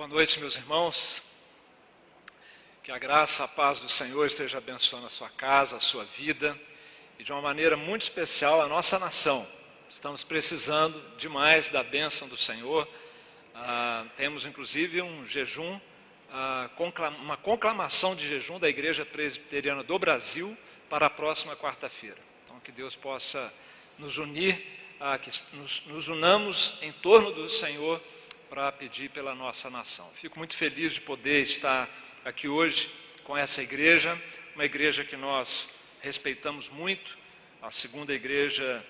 Boa noite, meus irmãos. Que a graça, a paz do Senhor esteja abençoando a sua casa, a sua vida e de uma maneira muito especial a nossa nação. Estamos precisando demais da bênção do Senhor. Ah, temos inclusive um jejum, ah, uma conclamação de jejum da Igreja Presbiteriana do Brasil para a próxima quarta-feira. Então, que Deus possa nos unir, ah, que nos, nos unamos em torno do Senhor para pedir pela nossa nação. Fico muito feliz de poder estar aqui hoje com essa igreja, uma igreja que nós respeitamos muito. A segunda igreja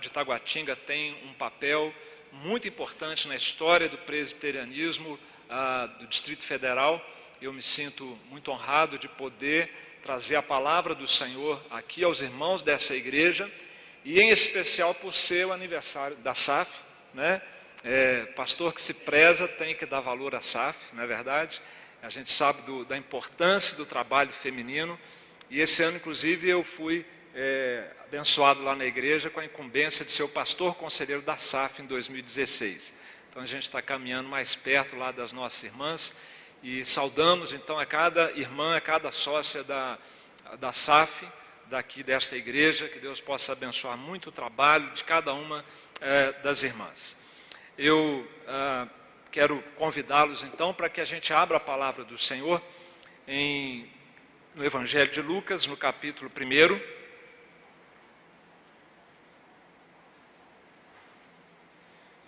de Taguatinga tem um papel muito importante na história do presbiterianismo ah, do Distrito Federal. Eu me sinto muito honrado de poder trazer a palavra do Senhor aqui aos irmãos dessa igreja e em especial por ser o aniversário da SAF, né? É, pastor que se preza tem que dar valor à SAF, não é verdade? A gente sabe do, da importância do trabalho feminino e esse ano, inclusive, eu fui é, abençoado lá na igreja com a incumbência de ser o pastor conselheiro da SAF em 2016. Então a gente está caminhando mais perto lá das nossas irmãs e saudamos então a cada irmã, a cada sócia da, da SAF, daqui desta igreja, que Deus possa abençoar muito o trabalho de cada uma é, das irmãs. Eu ah, quero convidá-los então para que a gente abra a palavra do Senhor em no Evangelho de Lucas, no capítulo 1.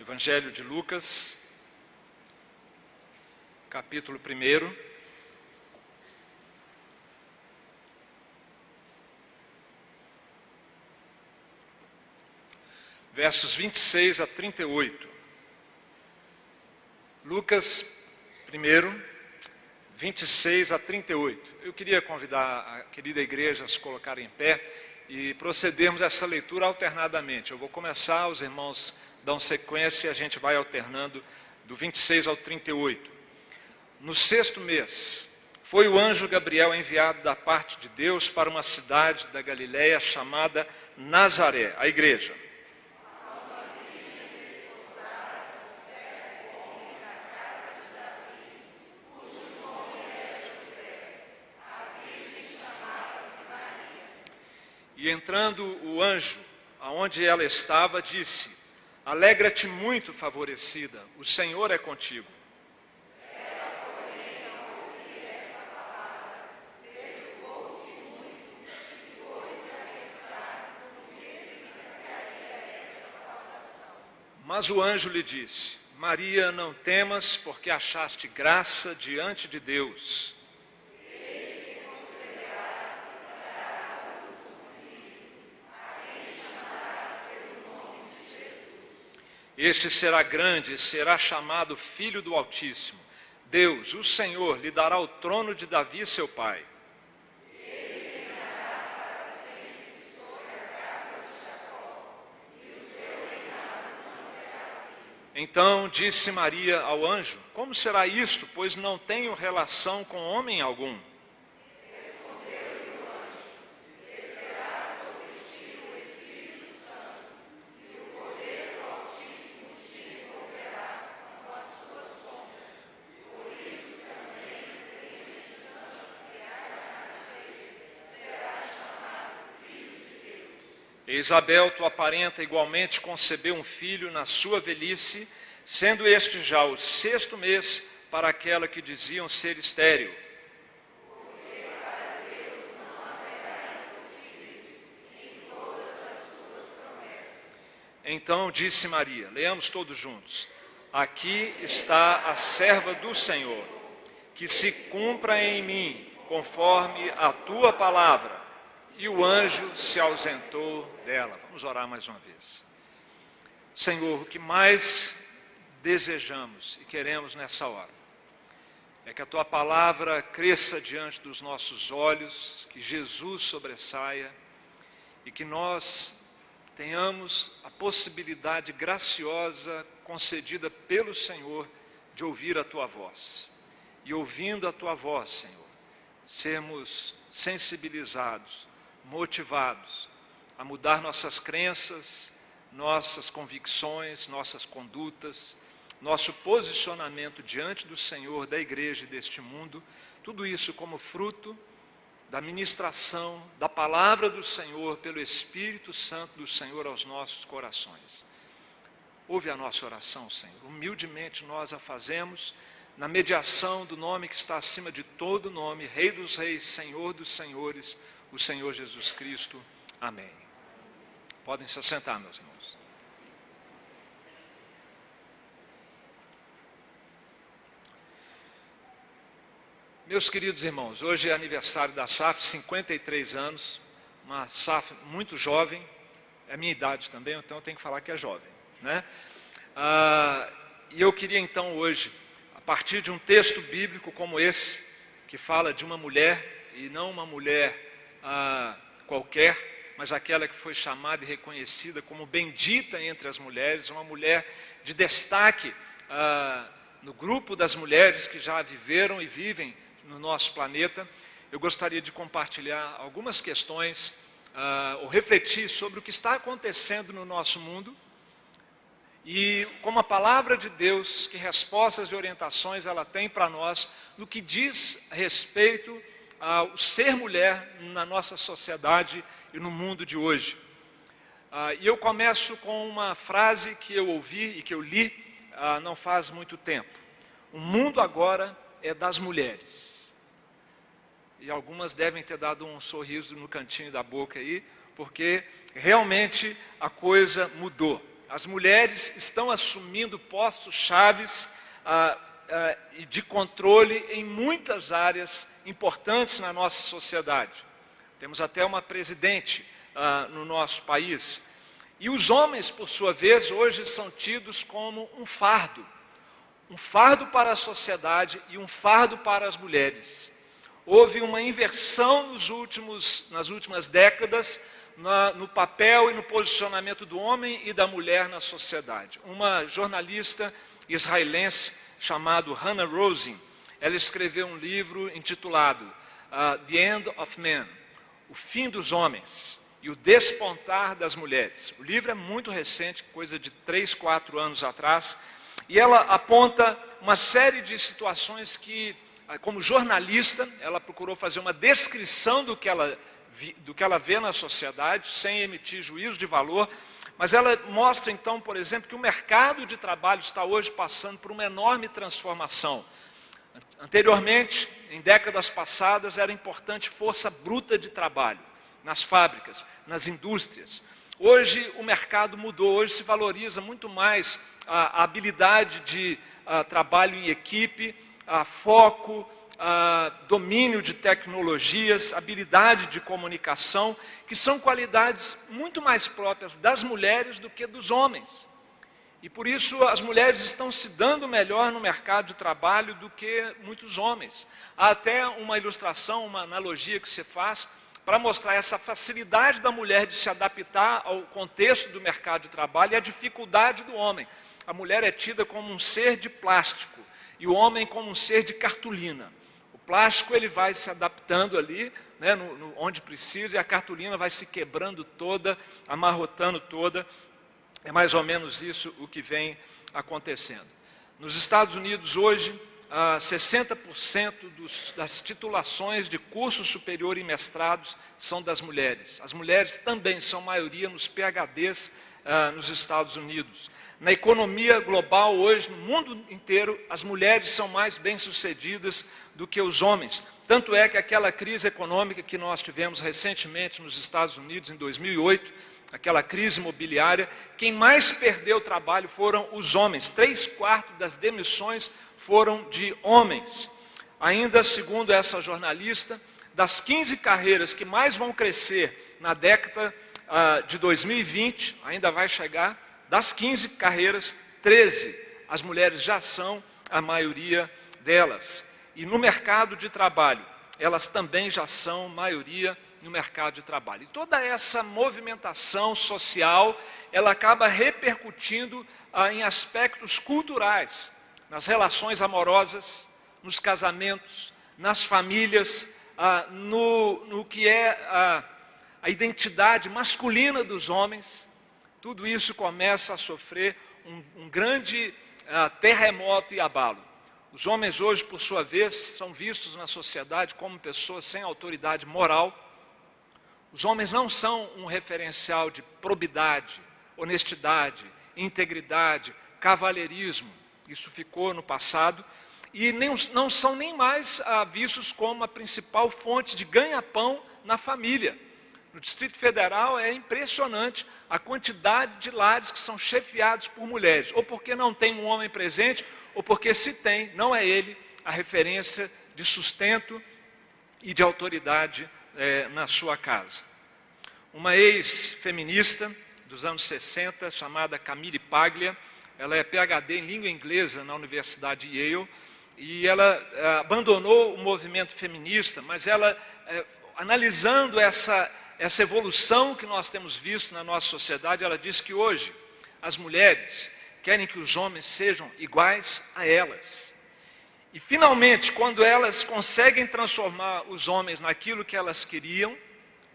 Evangelho de Lucas, capítulo 1. Versos 26 a 38. Lucas 1, 26 a 38. Eu queria convidar a querida igreja a se colocar em pé e procedermos essa leitura alternadamente. Eu vou começar, os irmãos dão sequência e a gente vai alternando do 26 ao 38. No sexto mês, foi o anjo Gabriel enviado da parte de Deus para uma cidade da Galiléia chamada Nazaré, a igreja E entrando o anjo, aonde ela estava, disse: Alegra-te muito, favorecida, o Senhor é contigo. Mas o anjo lhe disse: Maria, não temas, porque achaste graça diante de Deus. Este será grande e será chamado Filho do Altíssimo. Deus, o Senhor, lhe dará o trono de Davi, seu pai. Então disse Maria ao anjo: Como será isto, pois não tenho relação com homem algum? Isabel, tua parenta, igualmente concebeu um filho na sua velhice, sendo este já o sexto mês para aquela que diziam ser estéril. Então disse Maria, leamos todos juntos: Aqui está a serva do Senhor, que se cumpra em mim conforme a tua palavra e o anjo se ausentou dela. Vamos orar mais uma vez. Senhor, o que mais desejamos e queremos nessa hora é que a tua palavra cresça diante dos nossos olhos, que Jesus sobressaia e que nós tenhamos a possibilidade graciosa concedida pelo Senhor de ouvir a tua voz. E ouvindo a tua voz, Senhor, sermos sensibilizados motivados a mudar nossas crenças, nossas convicções, nossas condutas, nosso posicionamento diante do Senhor, da igreja e deste mundo, tudo isso como fruto da ministração da palavra do Senhor pelo Espírito Santo do Senhor aos nossos corações. Ouve a nossa oração, Senhor. Humildemente nós a fazemos na mediação do nome que está acima de todo nome, Rei dos Reis, Senhor dos Senhores, o Senhor Jesus Cristo. Amém. Podem se assentar, meus irmãos. Meus queridos irmãos, hoje é aniversário da SAF, 53 anos, uma SAF muito jovem, é a minha idade também, então eu tenho que falar que é jovem. Né? Ah, e eu queria então hoje partir de um texto bíblico como esse, que fala de uma mulher, e não uma mulher ah, qualquer, mas aquela que foi chamada e reconhecida como bendita entre as mulheres, uma mulher de destaque ah, no grupo das mulheres que já viveram e vivem no nosso planeta. Eu gostaria de compartilhar algumas questões, ah, ou refletir sobre o que está acontecendo no nosso mundo e como a palavra de Deus, que respostas e orientações ela tem para nós no que diz respeito ao ser mulher na nossa sociedade e no mundo de hoje. Ah, e eu começo com uma frase que eu ouvi e que eu li ah, não faz muito tempo. O mundo agora é das mulheres. E algumas devem ter dado um sorriso no cantinho da boca aí, porque realmente a coisa mudou. As mulheres estão assumindo postos chaves ah, e de controle em muitas áreas importantes na nossa sociedade. Temos até uma presidente ah, no nosso país. E os homens, por sua vez, hoje são tidos como um fardo. Um fardo para a sociedade e um fardo para as mulheres. Houve uma inversão nos últimos, nas últimas décadas na, no papel e no posicionamento do homem e da mulher na sociedade. Uma jornalista israelense chamada Hannah Rosin, ela escreveu um livro intitulado uh, The End of Men, O Fim dos Homens e o Despontar das Mulheres. O livro é muito recente, coisa de três, quatro anos atrás, e ela aponta uma série de situações que, ah, como jornalista, ela procurou fazer uma descrição do que ela do que ela vê na sociedade, sem emitir juízo de valor, mas ela mostra então, por exemplo, que o mercado de trabalho está hoje passando por uma enorme transformação. Anteriormente, em décadas passadas, era importante força bruta de trabalho nas fábricas, nas indústrias. Hoje o mercado mudou, hoje se valoriza muito mais a, habilidade de a, trabalho em equipe, a foco, domínio de tecnologias, habilidade de comunicação, que são qualidades muito mais próprias das mulheres do que dos homens. E por isso as mulheres estão se dando melhor no mercado de trabalho do que muitos homens. Há até uma ilustração, uma analogia que se faz para mostrar essa facilidade da mulher de se adaptar ao contexto do mercado de trabalho e a dificuldade do homem. A mulher é tida como um ser de plástico e o homem como um ser de cartolina plástico ele vai se adaptando ali, né, no, no, onde precisa, e a cartolina vai se quebrando toda, amarrotando toda. É mais ou menos isso o que vem acontecendo. Nos Estados Unidos hoje, ah, 60% dos, das titulações de curso superior e mestrados são das mulheres. As mulheres também são maioria nos PhDs ah, nos Estados Unidos. Na economia global hoje, no mundo inteiro, as mulheres são mais bem-sucedidas do que os homens. Tanto é que aquela crise econômica que nós tivemos recentemente nos Estados Unidos, em 2008, aquela crise imobiliária, quem mais perdeu trabalho foram os homens. Três quartos das demissões foram de homens. Ainda segundo essa jornalista, das 15 carreiras que mais vão crescer na década uh, de 2020, ainda vai chegar, das 15 carreiras, 13 as mulheres já são a maioria delas. E no mercado de trabalho, elas também já são maioria no mercado de trabalho. E toda essa movimentação social, ela acaba repercutindo ah, em aspectos culturais, nas relações amorosas, nos casamentos, nas famílias, ah, no, no que é a, a identidade masculina dos homens, tudo isso começa a sofrer um, um grande ah, terremoto e abalo. Os homens hoje, por sua vez, são vistos na sociedade como pessoas sem autoridade moral. Os homens não são um referencial de probidade, honestidade, integridade, cavalheirismo. Isso ficou no passado. E nem, não são nem mais ah, vistos como a principal fonte de ganha-pão na família. No Distrito Federal é impressionante a quantidade de lares que são chefiados por mulheres, ou porque não tem um homem presente, ou porque se tem, não é ele a referência de sustento e de autoridade é, na sua casa. Uma ex-feminista dos anos 60, chamada Camille Paglia, ela é PhD em língua inglesa na Universidade de Yale, e ela é, abandonou o movimento feminista, mas ela, é, analisando essa essa evolução que nós temos visto na nossa sociedade, ela diz que hoje as mulheres querem que os homens sejam iguais a elas. E finalmente, quando elas conseguem transformar os homens naquilo que elas queriam,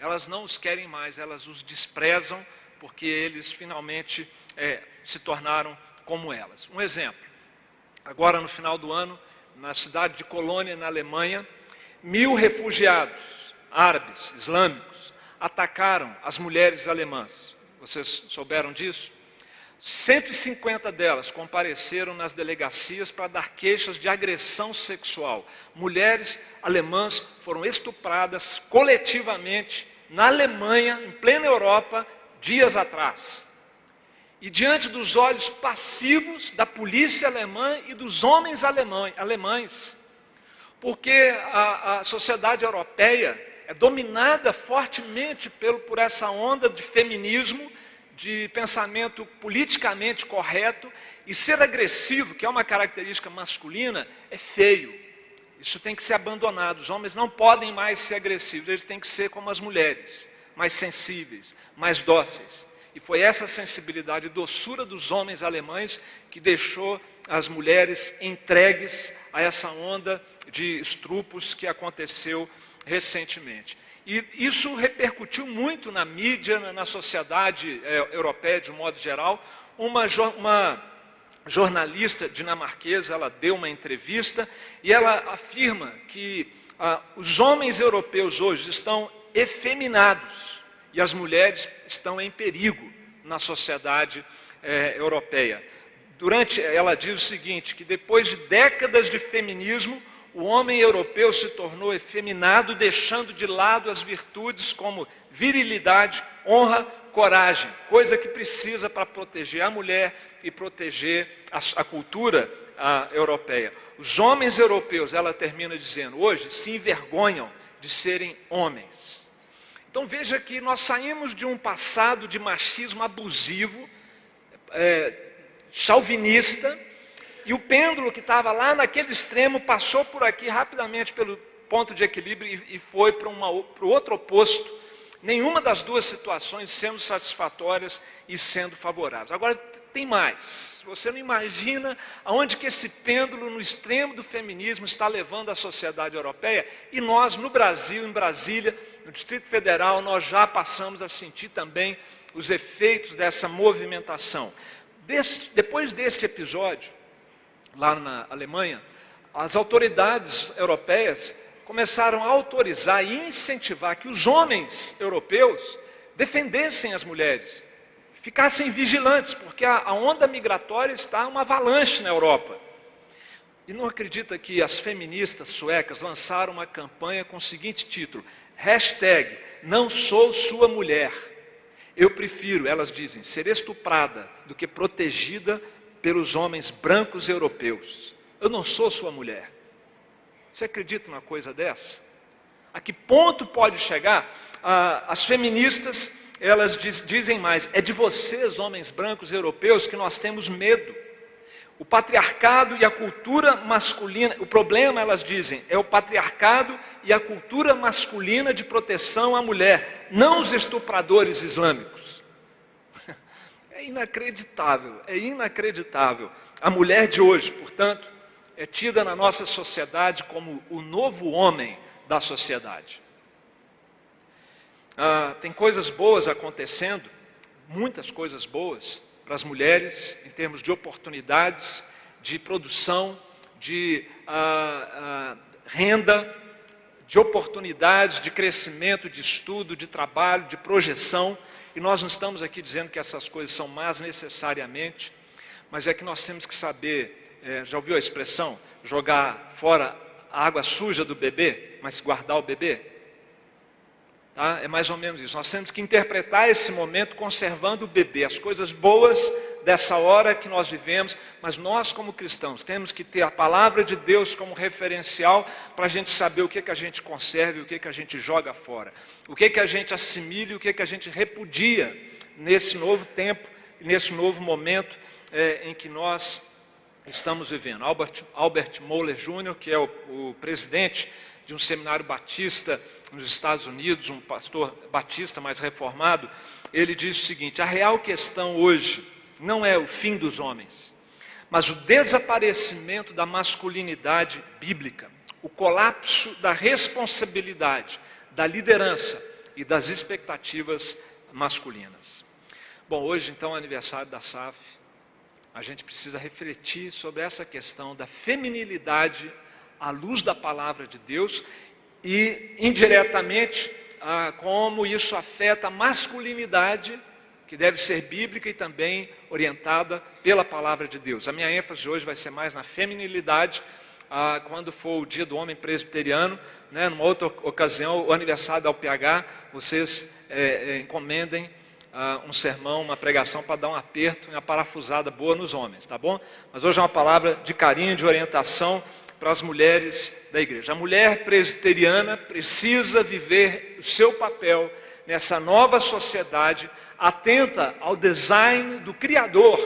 elas não os querem mais, elas os desprezam, porque eles finalmente é, se tornaram como elas. Um exemplo: agora no final do ano, na cidade de Colônia, na Alemanha, mil refugiados árabes, islâmicos, atacaram as mulheres alemãs. Vocês souberam disso? 150 delas compareceram nas delegacias para dar queixas de agressão sexual. Mulheres alemãs foram estupradas coletivamente na Alemanha, em plena Europa, dias atrás. E diante dos olhos passivos da polícia alemã e dos homens alemães. Porque a, a sociedade europeia é dominada fortemente pelo, por essa onda de feminismo, de pensamento politicamente correto, e ser agressivo, que é uma característica masculina, é feio. Isso tem que ser abandonado. Os homens não podem mais ser agressivos, eles têm que ser como as mulheres, mais sensíveis, mais dóceis. E foi essa sensibilidade e doçura dos homens alemães que deixou as mulheres entregues a essa onda de estrupos que aconteceu recentemente. E isso repercutiu muito na mídia, na sociedade é, europeia de modo geral. Uma, uma jornalista dinamarquesa, ela deu uma entrevista e ela afirma que ah, os homens europeus hoje estão efeminados e as mulheres estão em perigo na sociedade é, europeia. Durante, ela diz o seguinte, que depois de décadas de feminismo, o homem europeu se tornou efeminado, deixando de lado as virtudes como virilidade, honra, coragem, coisa que precisa para proteger a mulher e proteger a, a cultura a, europeia. Os homens europeus, ela termina dizendo, hoje se envergonham de serem homens. Então veja que nós saímos de um passado de machismo abusivo, é, chauvinista, e o pêndulo que estava lá naquele extremo passou por aqui rapidamente pelo ponto de equilíbrio e, foi para, para o outro oposto. Nenhuma das duas situações sendo satisfatórias e sendo favoráveis. Agora, tem mais. Você não imagina aonde que esse pêndulo no extremo do feminismo está levando a sociedade europeia e nós no Brasil, em Brasília, no Distrito Federal, nós já passamos a sentir também os efeitos dessa movimentação. depois deste episódio, lá na Alemanha, as autoridades europeias começaram a autorizar e incentivar que os homens europeus defendessem as mulheres, ficassem vigilantes, porque a, onda migratória está uma avalanche na Europa. E não acredita que as feministas suecas lançaram uma campanha com o seguinte título: hashtag não sou sua mulher. Eu prefiro, elas dizem, ser estuprada do que protegida pelos homens brancos europeus. Eu não sou sua mulher. Você acredita numa coisa dessa? A que ponto pode chegar? Ah, as feministas, elas diz, dizem mais, é de vocês, homens brancos europeus, que nós temos medo. O patriarcado e a cultura masculina, o problema, elas dizem, é o patriarcado e a cultura masculina de proteção à mulher, não os estupradores islâmicos. É inacreditável, é inacreditável. A mulher de hoje, portanto, é tida na nossa sociedade como o novo homem da sociedade. Ah, tem coisas boas acontecendo, muitas coisas boas para as mulheres, em termos de oportunidades, de produção, de ah, ah, renda, de oportunidades, de crescimento, de estudo, de trabalho, de projeção. E nós não estamos aqui dizendo que essas coisas são más necessariamente, mas é que nós temos que saber, é, já ouviu a expressão, jogar fora a água suja do bebê, mas guardar o bebê? Tá? É mais ou menos isso. Nós temos que interpretar esse momento conservando o bebê, as coisas boas dessa hora que nós vivemos, mas nós, como cristãos, temos que ter a palavra de Deus como referencial para a gente saber o que, que a gente conserva e o que, que a gente joga fora, o que, que a gente assimila e o que, que a gente repudia nesse novo tempo, nesse novo momento é, em que nós estamos vivendo. Albert, Albert Moller Jr., que é o, o presidente de um seminário batista nos Estados Unidos, um pastor batista mais reformado, ele diz o seguinte: a real questão hoje não é o fim dos homens, mas o desaparecimento da masculinidade bíblica, o colapso da responsabilidade, da liderança e das expectativas masculinas. Bom, hoje então é aniversário da SAF. A gente precisa refletir sobre essa questão da feminilidade à luz da palavra de Deus e indiretamente ah, como isso afeta a masculinidade, que deve ser bíblica e também orientada pela palavra de Deus. A minha ênfase hoje vai ser mais na feminilidade, ah, quando for o dia do homem presbiteriano, né, numa outra ocasião, o aniversário da UPH, vocês é, é, encomendem ah, um sermão, uma pregação para dar um aperto, uma parafusada boa nos homens, tá bom? Mas hoje é uma palavra de carinho, de orientação para as mulheres da igreja. A mulher presbiteriana precisa viver o seu papel nessa nova sociedade, atenta ao design do Criador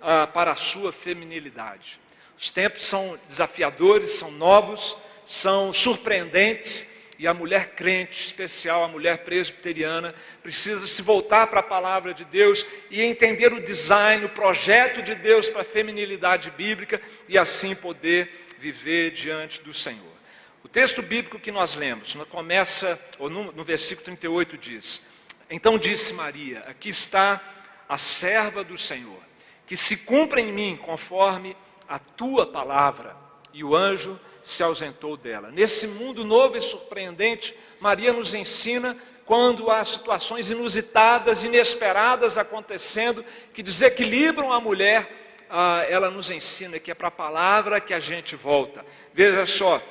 ah, para a sua feminilidade. Os tempos são desafiadores, são novos, são surpreendentes. E a mulher crente, especial, a mulher presbiteriana, precisa se voltar para a palavra de Deus e entender o design, o projeto de Deus para a feminilidade bíblica e assim poder viver diante do Senhor. O texto bíblico que nós lemos, começa, ou no, no versículo 38 diz: Então disse Maria: Aqui está a serva do Senhor, que se cumpra em mim conforme a tua palavra. E o anjo se ausentou dela. Nesse mundo novo e surpreendente, Maria nos ensina quando há situações inusitadas, inesperadas acontecendo, que desequilibram a mulher ah, ela nos ensina que é para a palavra que a gente volta. Veja só,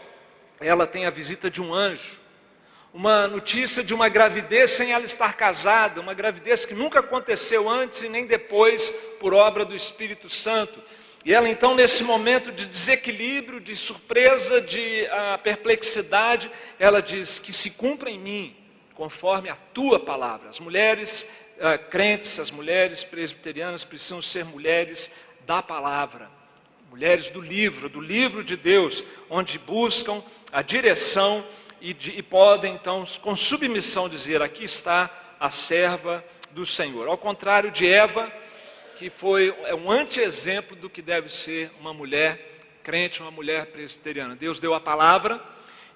ela tem a visita de um anjo, uma notícia de uma gravidez sem ela estar casada, uma gravidez que nunca aconteceu antes e nem depois por obra do Espírito Santo. E ela então, nesse momento de desequilíbrio, de surpresa, de ah, perplexidade, ela diz que se cumpra em mim, conforme a tua palavra. As mulheres ah, crentes, as mulheres presbiterianas precisam ser mulheres da palavra, mulheres do livro, do livro de Deus, onde buscam a direção e, de, e podem então, com submissão, dizer: aqui está a serva do Senhor. Ao contrário de Eva, que foi é um anti-exemplo do que deve ser uma mulher crente, uma mulher presbiteriana. Deus deu a palavra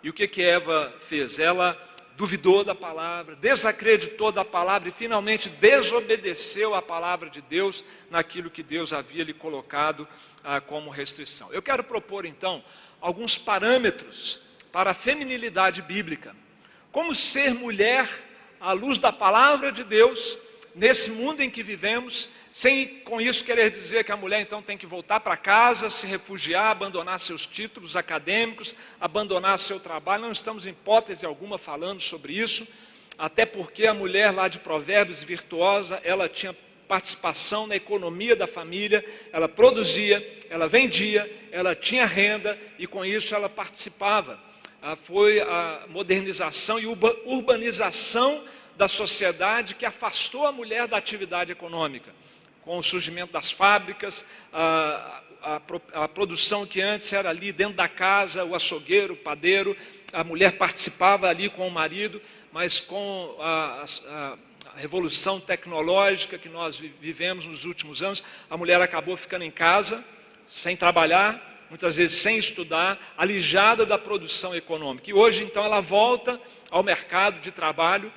e o que que Eva fez? Ela duvidou da palavra, desacreditou da palavra e finalmente desobedeceu à palavra de Deus naquilo que Deus havia lhe colocado ah, como restrição. Eu quero propor então alguns parâmetros para a feminilidade bíblica. Como ser mulher à luz da palavra de Deus nesse mundo em que vivemos, sem com isso querer dizer que a mulher então tem que voltar para casa, se refugiar, abandonar seus títulos acadêmicos, abandonar seu trabalho. Não estamos em hipótese alguma falando sobre isso, até porque a mulher lá de Provérbios virtuosa, ela tinha participação na economia da família, ela produzia, ela vendia, ela tinha renda e com isso ela participava. Foi a modernização e urbanização da sociedade que afastou a mulher da atividade econômica. Com o surgimento das fábricas, a, a, a produção que antes era ali dentro da casa, o açougueiro, o padeiro, a mulher participava ali com o marido, mas com a, a, a, revolução tecnológica que nós vivemos nos últimos anos, a mulher acabou ficando em casa, sem trabalhar, muitas vezes sem estudar, alijada da produção econômica. E hoje, então, ela volta ao mercado de trabalho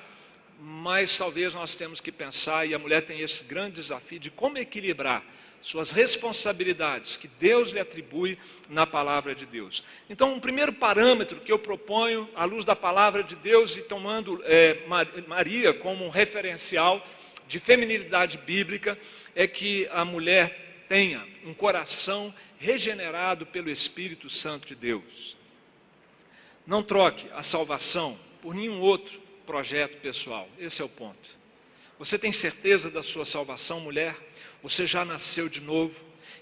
mas talvez nós temos que pensar, e a mulher tem esse grande desafio de como equilibrar suas responsabilidades que Deus lhe atribui na palavra de Deus. Então, um primeiro parâmetro que eu proponho, à luz da palavra de Deus e tomando é, Maria como um referencial de feminilidade bíblica, é que a mulher tenha um coração regenerado pelo Espírito Santo de Deus. Não troque a salvação por nenhum outro projeto pessoal. Esse é o ponto. Você tem certeza da sua salvação, mulher? Você já nasceu de novo?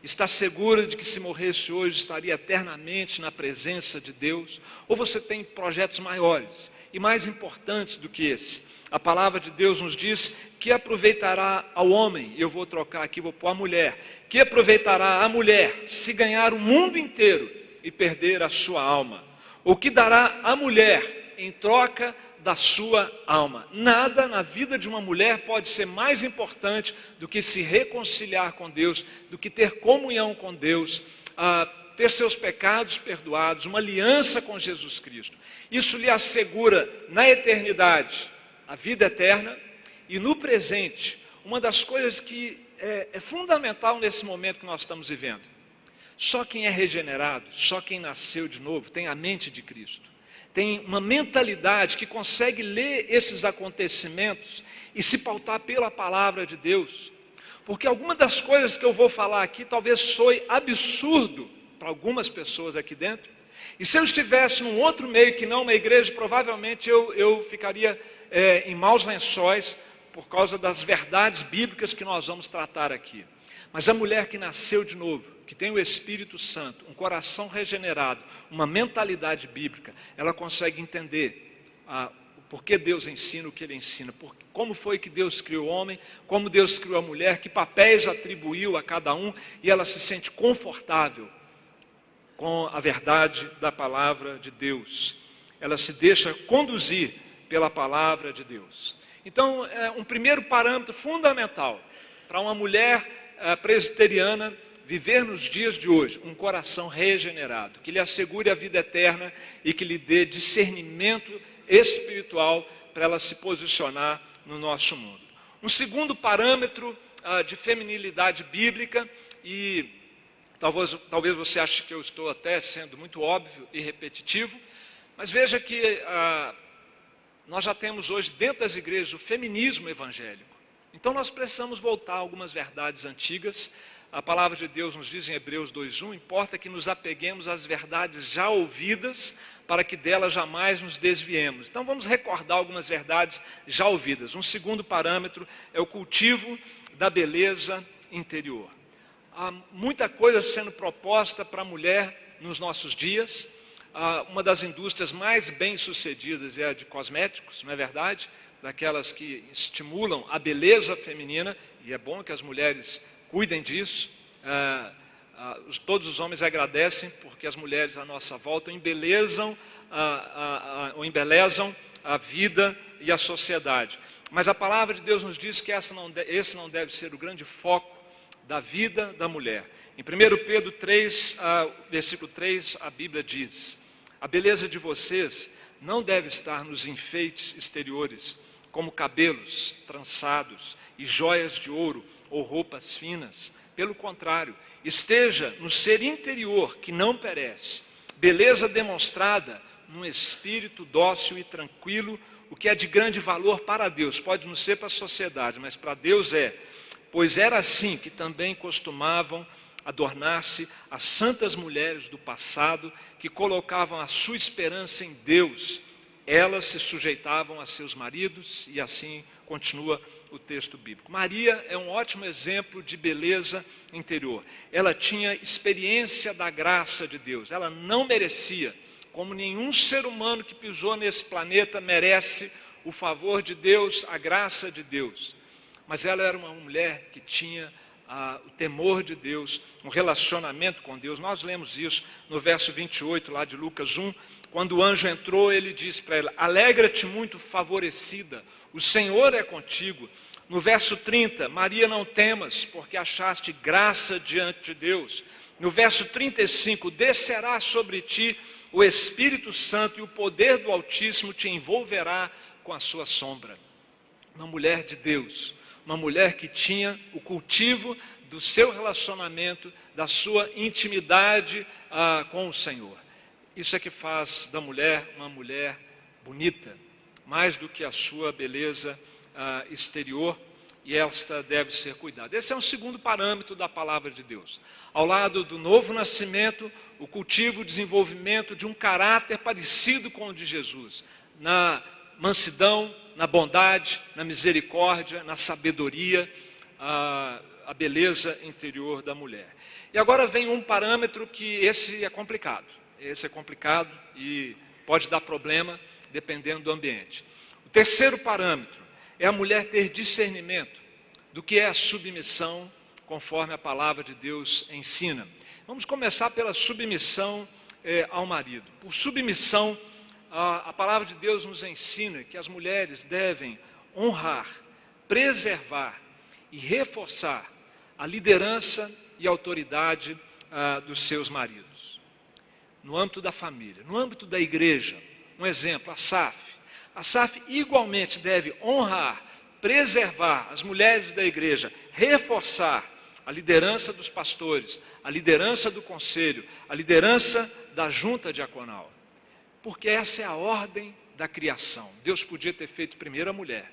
Está segura de que se morresse hoje estaria eternamente na presença de Deus? Ou você tem projetos maiores e mais importantes do que esse? A palavra de Deus nos diz que aproveitará ao homem, eu vou trocar aqui, vou pôr a mulher, que aproveitará a mulher se ganhar o mundo inteiro e perder a sua alma. O que dará a mulher em troca da sua alma. Nada na vida de uma mulher pode ser mais importante do que se reconciliar com Deus, do que ter comunhão com Deus, ah, ter seus pecados perdoados, uma aliança com Jesus Cristo. Isso lhe assegura na eternidade a vida eterna e no presente, uma das coisas que é, é fundamental nesse momento que nós estamos vivendo. Só quem é regenerado, só quem nasceu de novo, tem a mente de Cristo tem uma mentalidade que consegue ler esses acontecimentos e se pautar pela palavra de Deus. Porque alguma das coisas que eu vou falar aqui talvez soe absurdo para algumas pessoas aqui dentro. E se eu estivesse num outro meio que não uma igreja, provavelmente eu, eu ficaria é, em maus lençóis por causa das verdades bíblicas que nós vamos tratar aqui. Mas a mulher que nasceu de novo, que tem o Espírito Santo, um coração regenerado, uma mentalidade bíblica, ela consegue entender ah, por que Deus ensina o que Ele ensina, por, como foi que Deus criou o homem, como Deus criou a mulher, que papéis atribuiu a cada um, e ela se sente confortável com a verdade da palavra de Deus. Ela se deixa conduzir pela palavra de Deus. Então, é um primeiro parâmetro fundamental para uma mulher é, presbiteriana viver nos dias de hoje um coração regenerado, que lhe assegure a vida eterna e que lhe dê discernimento espiritual para ela se posicionar no nosso mundo. Um segundo parâmetro ah, de feminilidade bíblica, e talvez, talvez você ache que eu estou até sendo muito óbvio e repetitivo, mas veja que ah, nós já temos hoje dentro das igrejas o feminismo evangélico. Então nós precisamos voltar a algumas verdades antigas a palavra de Deus nos diz em Hebreus 2:1, importa que nos apeguemos às verdades já ouvidas, para que delas jamais nos desviemos. Então vamos recordar algumas verdades já ouvidas. Um segundo parâmetro é o cultivo da beleza interior. Há muita coisa sendo proposta para a mulher nos nossos dias. Uma das indústrias mais bem-sucedidas é a de cosméticos, não é verdade? Daquelas que estimulam a beleza feminina, e é bom que as mulheres cuidem disso. Ah, ah, todos os homens agradecem porque as mulheres à nossa volta embelezam, ah, ou embelezam a vida e a sociedade. Mas a palavra de Deus nos diz que não esse não deve ser o grande foco da vida da mulher. Em 1 Pedro 3, versículo 3, a Bíblia diz: A beleza de vocês não deve estar nos enfeites exteriores, como cabelos trançados e joias de ouro ou roupas finas. Pelo contrário, esteja no ser interior que não perece, beleza demonstrada num espírito dócil e tranquilo, o que é de grande valor para Deus, pode não ser para a sociedade, mas para Deus é. Pois era assim que também costumavam adornar-se as santas mulheres do passado que colocavam a sua esperança em Deus. Elas se sujeitavam a seus maridos e assim continua o texto bíblico. Maria é um ótimo exemplo de beleza interior. Ela tinha experiência da graça de Deus. Ela não merecia, como nenhum ser humano que pisou nesse planeta merece o favor de Deus, a graça de Deus. Mas ela era uma mulher que tinha ah, o temor de Deus, um relacionamento com Deus. Nós lemos isso no verso 28 lá de Lucas 1, quando o anjo entrou, ele disse para ela: Alegra-te muito, favorecida, o Senhor é contigo. No verso 30, Maria, não temas, porque achaste graça diante de Deus. No verso 35, descerá sobre ti o Espírito Santo e o poder do Altíssimo te envolverá com a sua sombra. Uma mulher de Deus, uma mulher que tinha o cultivo do seu relacionamento, da sua intimidade ah, com o Senhor. Isso é que faz da mulher uma mulher bonita, mais do que a sua beleza ah, exterior, e esta deve ser cuidada. Esse é um segundo parâmetro da palavra de Deus. Ao lado do novo nascimento, o cultivo, o desenvolvimento de um caráter parecido com o de Jesus, na mansidão, na bondade, na misericórdia, na sabedoria, a, a beleza interior da mulher. E agora vem um parâmetro que esse é complicado. Esse é complicado e pode dar problema dependendo do ambiente. O terceiro parâmetro é a mulher ter discernimento do que é a submissão, conforme a palavra de Deus ensina. Vamos começar pela submissão eh, ao marido. Por submissão, a, a palavra de Deus nos ensina que as mulheres devem honrar, preservar e reforçar a liderança e autoridade ah, dos seus maridos. No âmbito da família, no âmbito da igreja, um exemplo, a SAF. A SAF igualmente deve honrar, preservar as mulheres da igreja, reforçar a liderança dos pastores, a liderança do conselho, a liderança da junta diaconal porque essa é a ordem da criação. Deus podia ter feito primeiro a mulher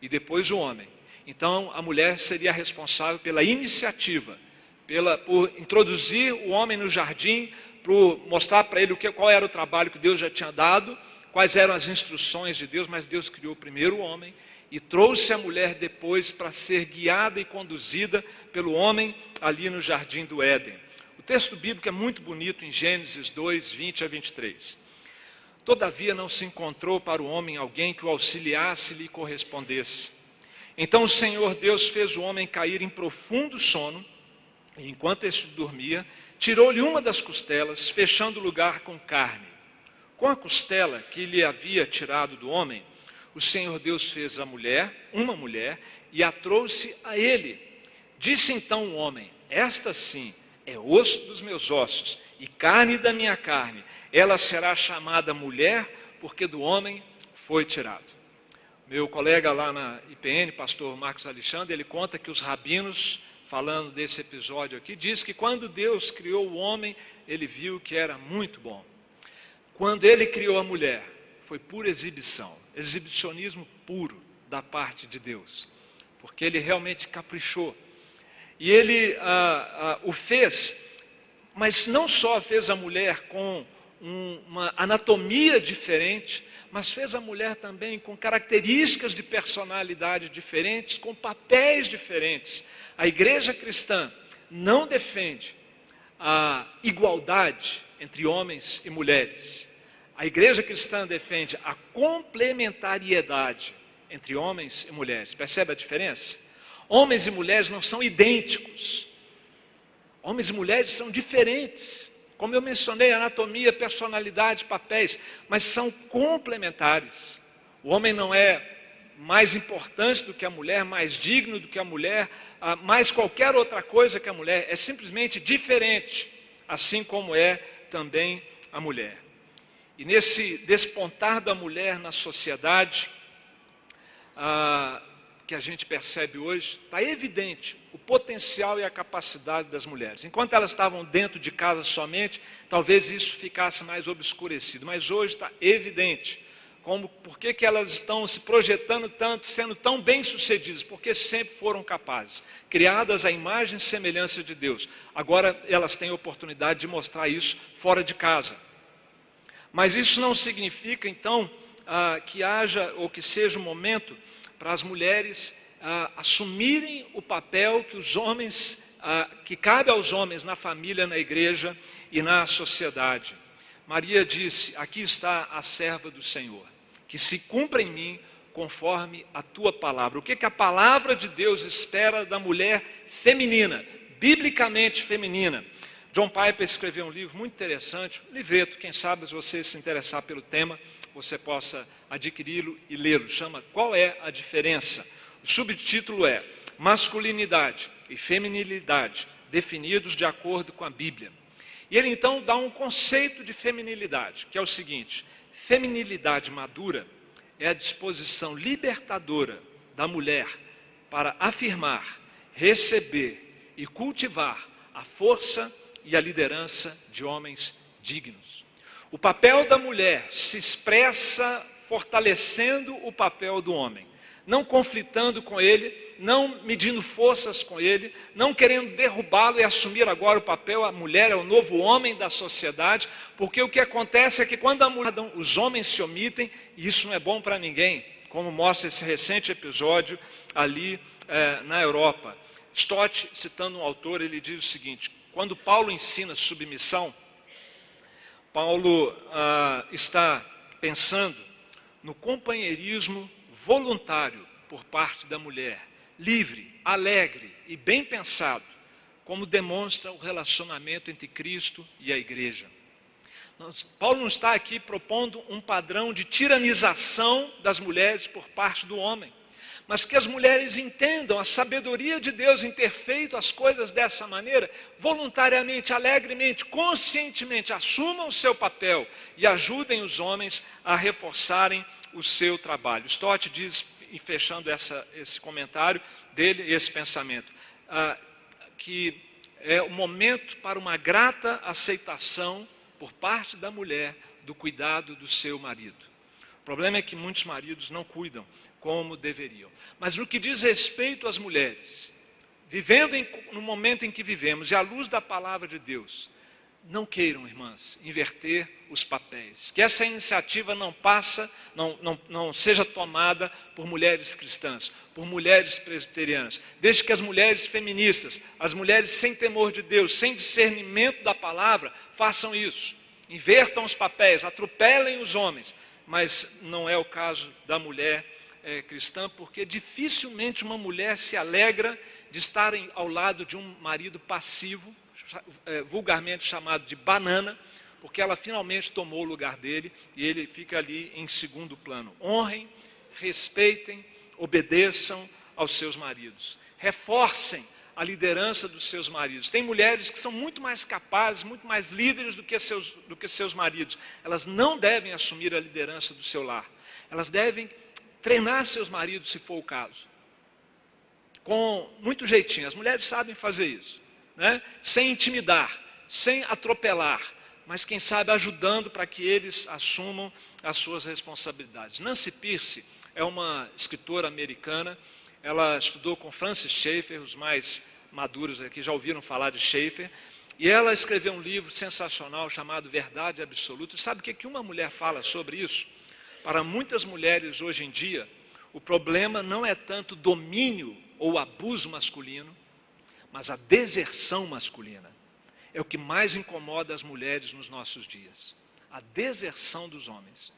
e depois o homem. Então a mulher seria responsável pela iniciativa, pela, por introduzir o homem no jardim, por mostrar para ele o que, qual era o trabalho que Deus já tinha dado, quais eram as instruções de Deus, mas Deus criou primeiro o homem e trouxe a mulher depois para ser guiada e conduzida pelo homem ali no jardim do Éden. O texto bíblico é muito bonito em Gênesis 2, 20 a 23. Todavia não se encontrou para o homem alguém que o auxiliasse e lhe correspondesse. Então o Senhor Deus fez o homem cair em profundo sono, e enquanto este dormia, tirou-lhe uma das costelas, fechando o lugar com carne. Com a costela que lhe havia tirado do homem, o Senhor Deus fez a mulher, uma mulher, e a trouxe a ele. Disse então o homem: Esta sim é osso dos meus ossos e carne da minha carne. Ela será chamada mulher, porque do homem foi tirado. Meu colega lá na IPN, pastor Marcos Alexandre, ele conta que os rabinos, falando desse episódio aqui, diz que quando Deus criou o homem, ele viu que era muito bom. Quando ele criou a mulher, foi pura exibição, exibicionismo puro da parte de Deus, porque ele realmente caprichou e ele ah, ah, o fez, mas não só fez a mulher com um, uma anatomia diferente, mas fez a mulher também com características de personalidade diferentes, com papéis diferentes. A igreja cristã não defende a igualdade entre homens e mulheres. A igreja cristã defende a complementariedade entre homens e mulheres. Percebe a diferença? Homens e mulheres não são idênticos. Homens e mulheres são diferentes. Como eu mencionei, anatomia, personalidade, papéis, mas são complementares. O homem não é mais importante do que a mulher, mais digno do que a mulher, ah, mais qualquer outra coisa que a mulher, é simplesmente diferente, assim como é também a mulher. E nesse despontar da mulher na sociedade, ah, que a gente percebe hoje, está evidente o potencial e a capacidade das mulheres. Enquanto elas estavam dentro de casa somente, talvez isso ficasse mais obscurecido, mas hoje está evidente como por que, que elas estão se projetando tanto, sendo tão bem sucedidas, porque sempre foram capazes, criadas à imagem e semelhança de Deus. Agora elas têm oportunidade de mostrar isso fora de casa. Mas isso não significa então ah, que haja ou que seja o um momento para as mulheres ah, assumirem o papel que os homens, ah, que cabe aos homens na família, na igreja e na sociedade. Maria disse: Aqui está a serva do Senhor, que se cumpra em mim conforme a tua palavra. O que, que a palavra de Deus espera da mulher feminina, biblicamente feminina? John Piper escreveu um livro muito interessante, um livreto, quem sabe se você se interessar pelo tema, você possa adquiri-lo e lê-lo. Chama Qual é a diferença? O subtítulo é Masculinidade e Feminilidade, definidos de acordo com a Bíblia. E ele então dá um conceito de feminilidade, que é o seguinte: feminilidade madura é a disposição libertadora da mulher para afirmar, receber e cultivar a força e a liderança de homens dignos. O papel da mulher se expressa fortalecendo o papel do homem, não conflitando com ele, não medindo forças com ele, não querendo derrubá-lo e assumir agora o papel, a mulher é o novo homem da sociedade, porque o que acontece é que quando a mulher, os homens se omitem, e isso não é bom para ninguém, como mostra esse recente episódio ali eh, na Europa. Stott, citando um autor, ele diz o seguinte: quando Paulo ensina submissão, Paulo ah, está pensando no companheirismo voluntário por parte da mulher, livre, alegre e bem pensado, como demonstra o relacionamento entre Cristo e a igreja. Paulo não está aqui propondo um padrão de tiranização das mulheres por parte do homem mas que as mulheres entendam a sabedoria de Deus em ter feito as coisas dessa maneira, voluntariamente, alegremente, conscientemente, assumam o seu papel e ajudem os homens a reforçarem o seu trabalho. Stott diz, fechando essa, esse comentário dele, esse pensamento, ah, que é o momento para uma grata aceitação por parte da mulher do cuidado do seu marido. O problema é que muitos maridos não cuidam como deveriam. Mas no que diz respeito às mulheres, vivendo em, no momento em que vivemos e à luz da palavra de Deus, não queiram, irmãs, inverter os papéis. Que essa iniciativa não passa, não, não, não seja tomada por mulheres cristãs, por mulheres presbiterianas. Desde que as mulheres feministas, as mulheres sem temor de Deus, sem discernimento da palavra, façam isso. Invertam os papéis, atropelem os homens. Mas não é o caso da mulher é, cristã, porque dificilmente uma mulher se alegra de estar em, ao lado de um marido passivo, é, vulgarmente chamado de banana, porque ela finalmente tomou o lugar dele e ele fica ali em segundo plano. Honrem, respeitem, obedeçam aos seus maridos. Reforcem a liderança dos seus maridos. Tem mulheres que são muito mais capazes, muito mais líderes do que seus, do que seus maridos. Elas não devem assumir a liderança do seu lar. Elas devem treinar seus maridos, se for o caso. Com muito jeitinho. As mulheres sabem fazer isso. Né? Sem intimidar, sem atropelar, mas quem sabe ajudando para que eles assumam as suas responsabilidades. Nancy Pierce é uma escritora americana. Ela estudou com Francis Schaeffer, os mais maduros aqui já ouviram falar de Schaeffer. E ela escreveu um livro sensacional chamado Verdade Absoluta. Sabe o que, que uma mulher fala sobre isso? Para muitas mulheres hoje em dia, o problema não é tanto domínio ou abuso masculino, mas a deserção masculina. É o que mais incomoda as mulheres nos nossos dias. A deserção dos homens.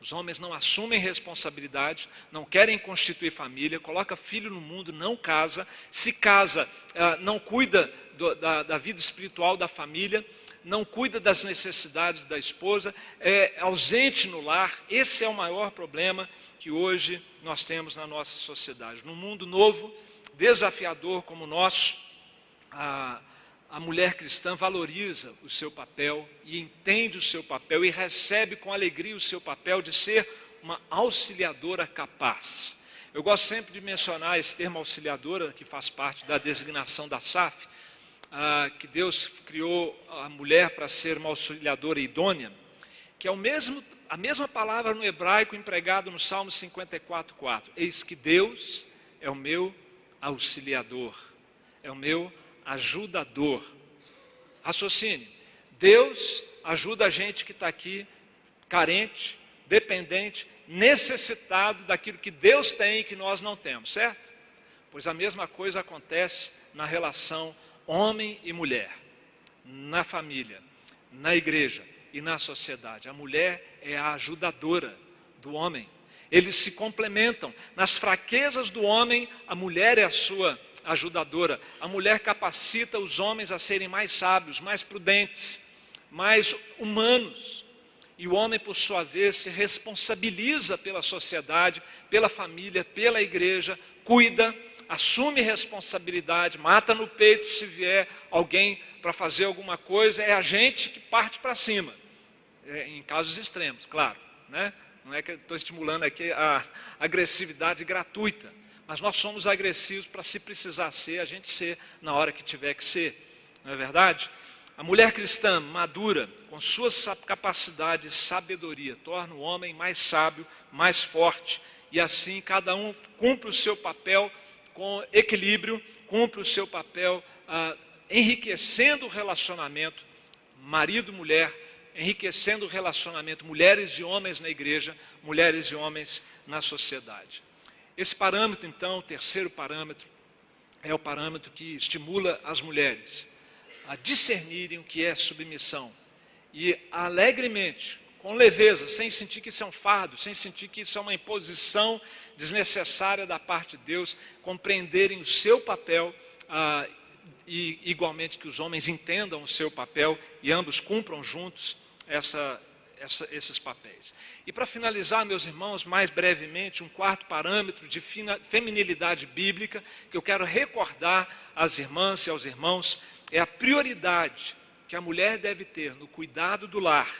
Os homens não assumem responsabilidade, não querem constituir família, coloca filho no mundo, não casa, se casa, ah, não cuida da, da vida espiritual da família, não cuida das necessidades da esposa, é ausente no lar. Esse é o maior problema que hoje nós temos na nossa sociedade. Num mundo novo, desafiador como o nosso, a, a mulher cristã valoriza o seu papel e entende o seu papel e recebe com alegria o seu papel de ser uma auxiliadora capaz. Eu gosto sempre de mencionar esse termo auxiliadora, que faz parte da designação da SAF, ah, que Deus criou a mulher para ser uma auxiliadora idônea, que é o mesmo, a mesma palavra no hebraico empregado no Salmo 54,4. Eis que Deus é o meu auxiliador, é o meu ajudador. Raciocine. Deus ajuda a gente que está aqui carente, dependente, necessitado daquilo que Deus tem e que nós não temos, certo? Pois a mesma coisa acontece na relação homem e mulher, na família, na igreja e na sociedade. A mulher é a ajudadora do homem. Eles se complementam. Nas fraquezas do homem, a mulher é a sua ajudadora. A mulher capacita os homens a serem mais sábios, mais prudentes, mais humanos. E o homem, por sua vez, se responsabiliza pela sociedade, pela família, pela igreja, cuida assume responsabilidade, mata no peito se vier alguém para fazer alguma coisa, é a gente que parte para cima, é, em casos extremos, claro. Né? Não é que estou estimulando aqui a agressividade gratuita, mas nós somos agressivos para, se precisar ser, a gente ser na hora que tiver que ser, não é verdade? A mulher cristã madura, com suas capacidades e sabedoria, torna o homem mais sábio, mais forte, e assim cada um cumpre o seu papel com equilíbrio, cumpre o seu papel ah, enriquecendo o relacionamento marido-mulher, enriquecendo o relacionamento mulheres e homens na igreja, mulheres e homens na sociedade. Esse parâmetro, então, o terceiro parâmetro, é o parâmetro que estimula as mulheres a discernirem o que é submissão e alegremente, com leveza, sem sentir que isso é um fardo, sem sentir que isso é uma imposição desnecessária da parte de Deus, compreenderem o seu papel ah, e igualmente que os homens entendam o seu papel e ambos cumpram juntos essa, essa, esses papéis. E para finalizar, meus irmãos, mais brevemente, um quarto parâmetro de fina, feminilidade bíblica que eu quero recordar às irmãs e aos irmãos é a prioridade que a mulher deve ter no cuidado do lar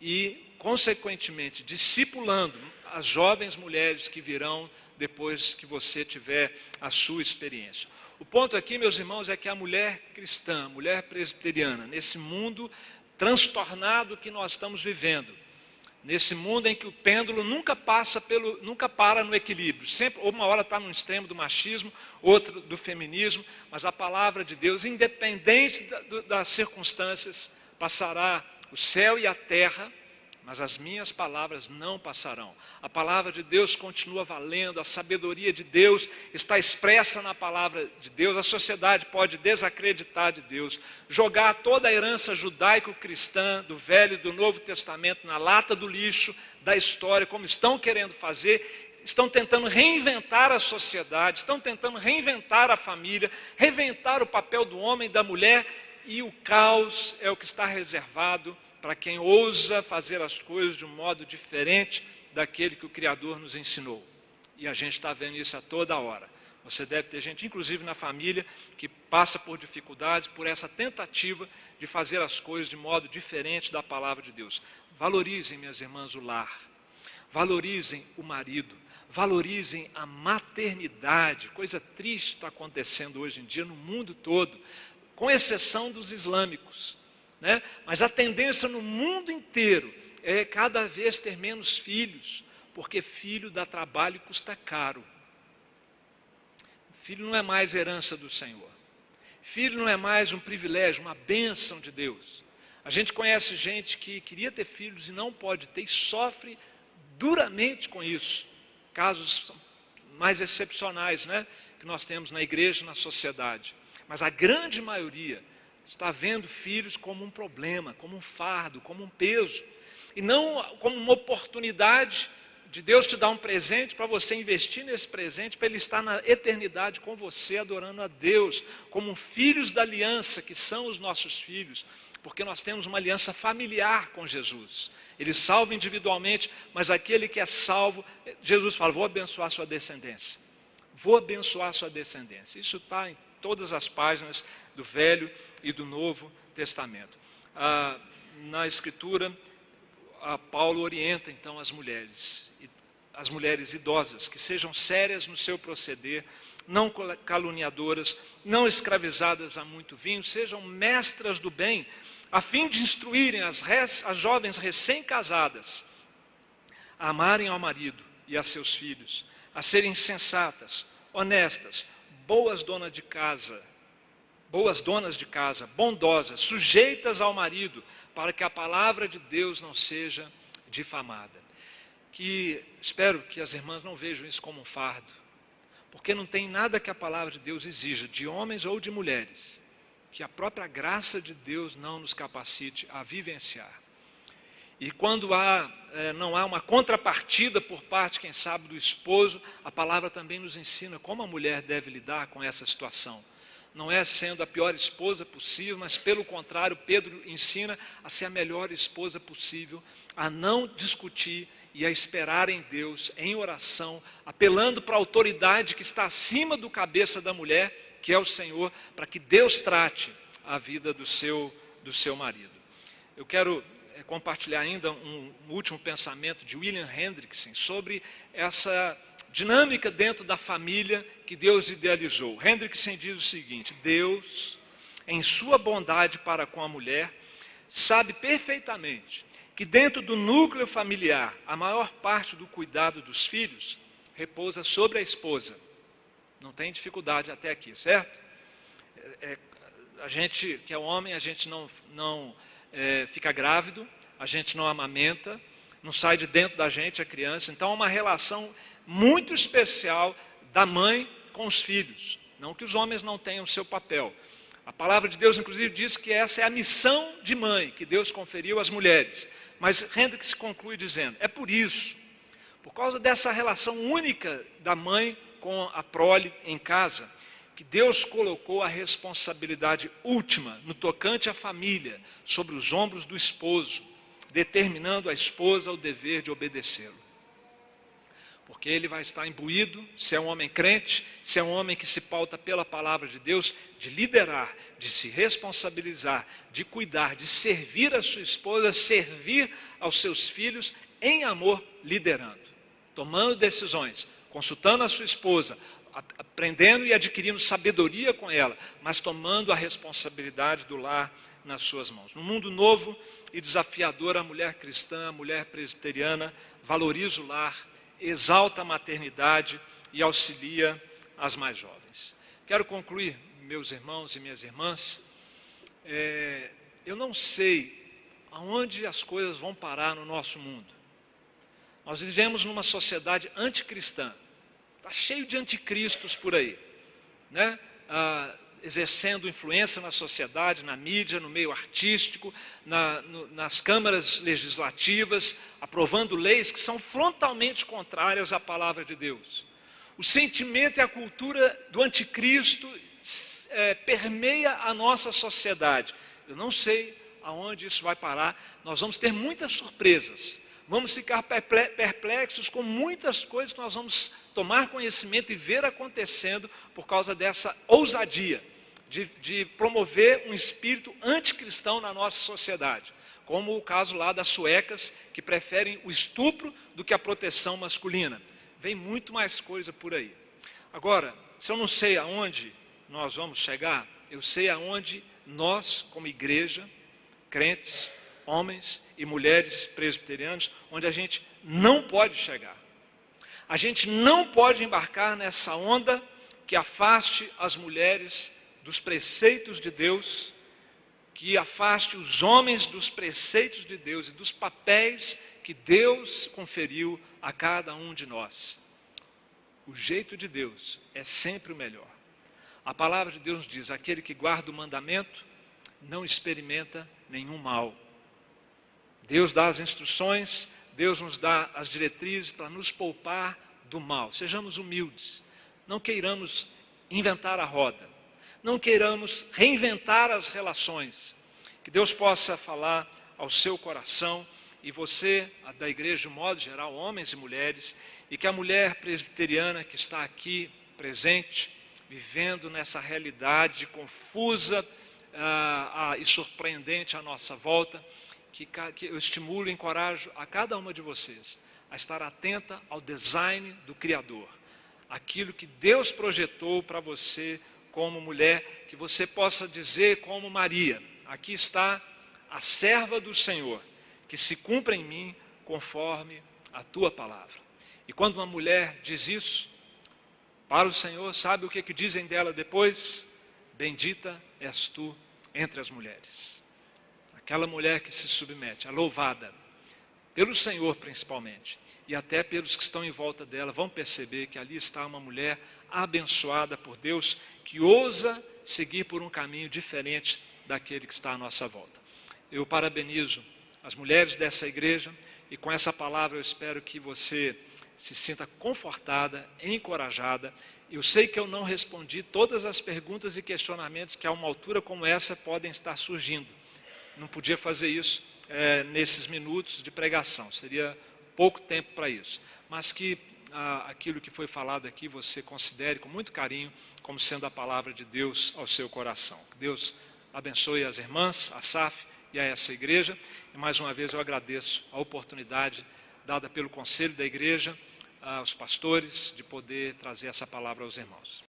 e, consequentemente, discipulando as jovens mulheres que virão depois que você tiver a sua experiência. O ponto aqui, meus irmãos, é que a mulher cristã, a mulher presbiteriana, nesse mundo transtornado que nós estamos vivendo, nesse mundo em que o pêndulo nunca passa pelo, nunca para no equilíbrio, sempre uma hora está no extremo do machismo, outra do feminismo, mas a palavra de Deus, independente da, do, das circunstâncias, passará o céu e a terra mas as minhas palavras não passarão. A palavra de Deus continua valendo, a sabedoria de Deus está expressa na palavra de Deus. A sociedade pode desacreditar de Deus, jogar toda a herança judaico-cristã do Velho e do Novo Testamento na lata do lixo da história, como estão querendo fazer, estão tentando reinventar a sociedade, estão tentando reinventar a família, reinventar o papel do homem e da mulher, e o caos é o que está reservado para quem ousa fazer as coisas de um modo diferente daquele que o Criador nos ensinou. E a gente está vendo isso a toda hora. Você deve ter gente, inclusive na família, que passa por dificuldades, por essa tentativa de fazer as coisas de modo diferente da palavra de Deus. Valorizem, minhas irmãs, o lar. Valorizem o marido. Valorizem a maternidade. Coisa triste está acontecendo hoje em dia no mundo todo, com exceção dos islâmicos. Né? Mas a tendência no mundo inteiro é cada vez ter menos filhos, porque filho dá trabalho e custa caro. Filho não é mais herança do Senhor. Filho não é mais um privilégio, uma bênção de Deus. A gente conhece gente que queria ter filhos e não pode ter e sofre duramente com isso. Casos mais excepcionais, né, que nós temos na igreja, na sociedade. Mas a grande maioria está vendo filhos como um problema, como um fardo, como um peso, e não como uma oportunidade de Deus te dar um presente para você investir nesse presente, para ele estar na eternidade com você, adorando a Deus, como filhos da aliança que são os nossos filhos, porque nós temos uma aliança familiar com Jesus. Ele salva individualmente, mas aquele que é salvo, Jesus fala: vou abençoar sua descendência. Vou abençoar sua descendência. Isso está em todas as páginas do Velho e do Novo Testamento. Ah, na Escritura, Paulo orienta então as mulheres, as mulheres idosas, que sejam sérias no seu proceder, não caluniadoras, não escravizadas a muito vinho, sejam mestras do bem, a fim de instruírem as, res, as jovens recém-casadas a amarem ao marido e a seus filhos, a serem sensatas, honestas, boas donas de casa, boas donas de casa, bondosas, sujeitas ao marido, para que a palavra de Deus não seja difamada. Que espero que as irmãs não vejam isso como um fardo, porque não tem nada que a palavra de Deus exija, de homens ou de mulheres, que a própria graça de Deus não nos capacite a vivenciar. E quando há, é, não há uma contrapartida por parte, quem sabe, do esposo, a palavra também nos ensina como a mulher deve lidar com essa situação. Não é sendo a pior esposa possível, mas pelo contrário, Pedro ensina a ser a melhor esposa possível, a não discutir e a esperar em Deus, em oração, apelando para a autoridade que está acima do cabeça da mulher, que é o Senhor, para que Deus trate a vida do seu, do seu marido. Eu quero compartilhar ainda um, um último pensamento de William Hendrickson sobre essa dinâmica dentro da família que Deus idealizou. Hendrickson diz o seguinte: Deus, em sua bondade para com a mulher, sabe perfeitamente que dentro do núcleo familiar a maior parte do cuidado dos filhos repousa sobre a esposa. Não tem dificuldade até aqui, certo? É, é a gente que é homem, a gente não, não é, fica grávido, a gente não amamenta, não sai de dentro da gente a criança. Então, é uma relação muito especial da mãe com os filhos. Não que os homens não tenham o seu papel. A palavra de Deus, inclusive, diz que essa é a missão de mãe que Deus conferiu às mulheres. Mas Hendricks conclui dizendo: é por isso, por causa dessa relação única da mãe com a prole em casa, que Deus colocou a responsabilidade última no tocante à família sobre os ombros do esposo, determinando a esposa o dever de obedecê-lo. Porque ele vai estar imbuído, se é um homem crente, se é um homem que se pauta pela palavra de Deus, de liderar, de se responsabilizar, de cuidar, de servir a sua esposa, servir aos seus filhos em amor, liderando, tomando decisões, consultando a sua esposa, aprendendo e adquirindo sabedoria com ela, mas tomando a responsabilidade do lar nas suas mãos. No mundo novo e desafiador, a mulher cristã, a mulher presbiteriana, valoriza o lar, exalta a maternidade e auxilia as mais jovens. Quero concluir, meus irmãos e minhas irmãs, é, eu não sei aonde as coisas vão parar no nosso mundo. Nós vivemos numa sociedade anticristã. Está cheio de anticristos por aí, né? Ah, exercendo influência na sociedade, na mídia, no meio artístico, na, no, nas câmaras legislativas, aprovando leis que são frontalmente contrárias à palavra de Deus. O sentimento e a cultura do anticristo é, permeia a nossa sociedade. Eu não sei aonde isso vai parar. Nós vamos ter muitas surpresas vamos ficar perplexos com muitas coisas que nós vamos tomar conhecimento e ver acontecendo por causa dessa ousadia de, de promover um espírito anticristão na nossa sociedade. Como o caso lá das suecas, que preferem o estupro do que a proteção masculina. Vem muito mais coisa por aí. Agora, se eu não sei aonde nós vamos chegar, eu sei aonde nós, como igreja, crentes, homens e mulheres presbiterianos, onde a gente não pode chegar. A gente não pode embarcar nessa onda que afaste as mulheres dos preceitos de Deus, que afaste os homens dos preceitos de Deus e dos papéis que Deus conferiu a cada um de nós. O jeito de Deus é sempre o melhor. A palavra de Deus diz: aquele que guarda o mandamento não experimenta nenhum mal. Deus dá as instruções, Deus nos dá as diretrizes para nos poupar do mal. Sejamos humildes, não queiramos inventar a roda, não queiramos reinventar as relações. Que Deus possa falar ao seu coração e você, da igreja de modo geral, homens e mulheres, e que a mulher presbiteriana que está aqui presente, vivendo nessa realidade confusa ah, ah, e surpreendente à nossa volta, que, que eu estimulo e encorajo a cada uma de vocês a estar atenta ao design do Criador, aquilo que Deus projetou para você como mulher, que você possa dizer como Maria: aqui está a serva do Senhor, que se cumpra em mim conforme a tua palavra. E quando uma mulher diz isso para o Senhor, sabe o que, que dizem dela depois? Bendita és tu entre as mulheres aquela mulher que se submete, a louvada, pelo Senhor principalmente, e até pelos que estão em volta dela, vão perceber que ali está uma mulher abençoada por Deus, que ousa seguir por um caminho diferente daquele que está à nossa volta. Eu parabenizo as mulheres dessa igreja e com essa palavra eu espero que você se sinta confortada, encorajada. Eu sei que eu não respondi todas as perguntas e questionamentos que a uma altura como essa podem estar surgindo não podia fazer isso é, nesses minutos de pregação, seria pouco tempo para isso. Mas que ah, aquilo que foi falado aqui você considere com muito carinho como sendo a palavra de Deus ao seu coração. Que Deus abençoe as irmãs, a SAF e a essa igreja. E mais uma vez eu agradeço a oportunidade dada pelo conselho da igreja aos pastores de poder trazer essa palavra aos irmãos.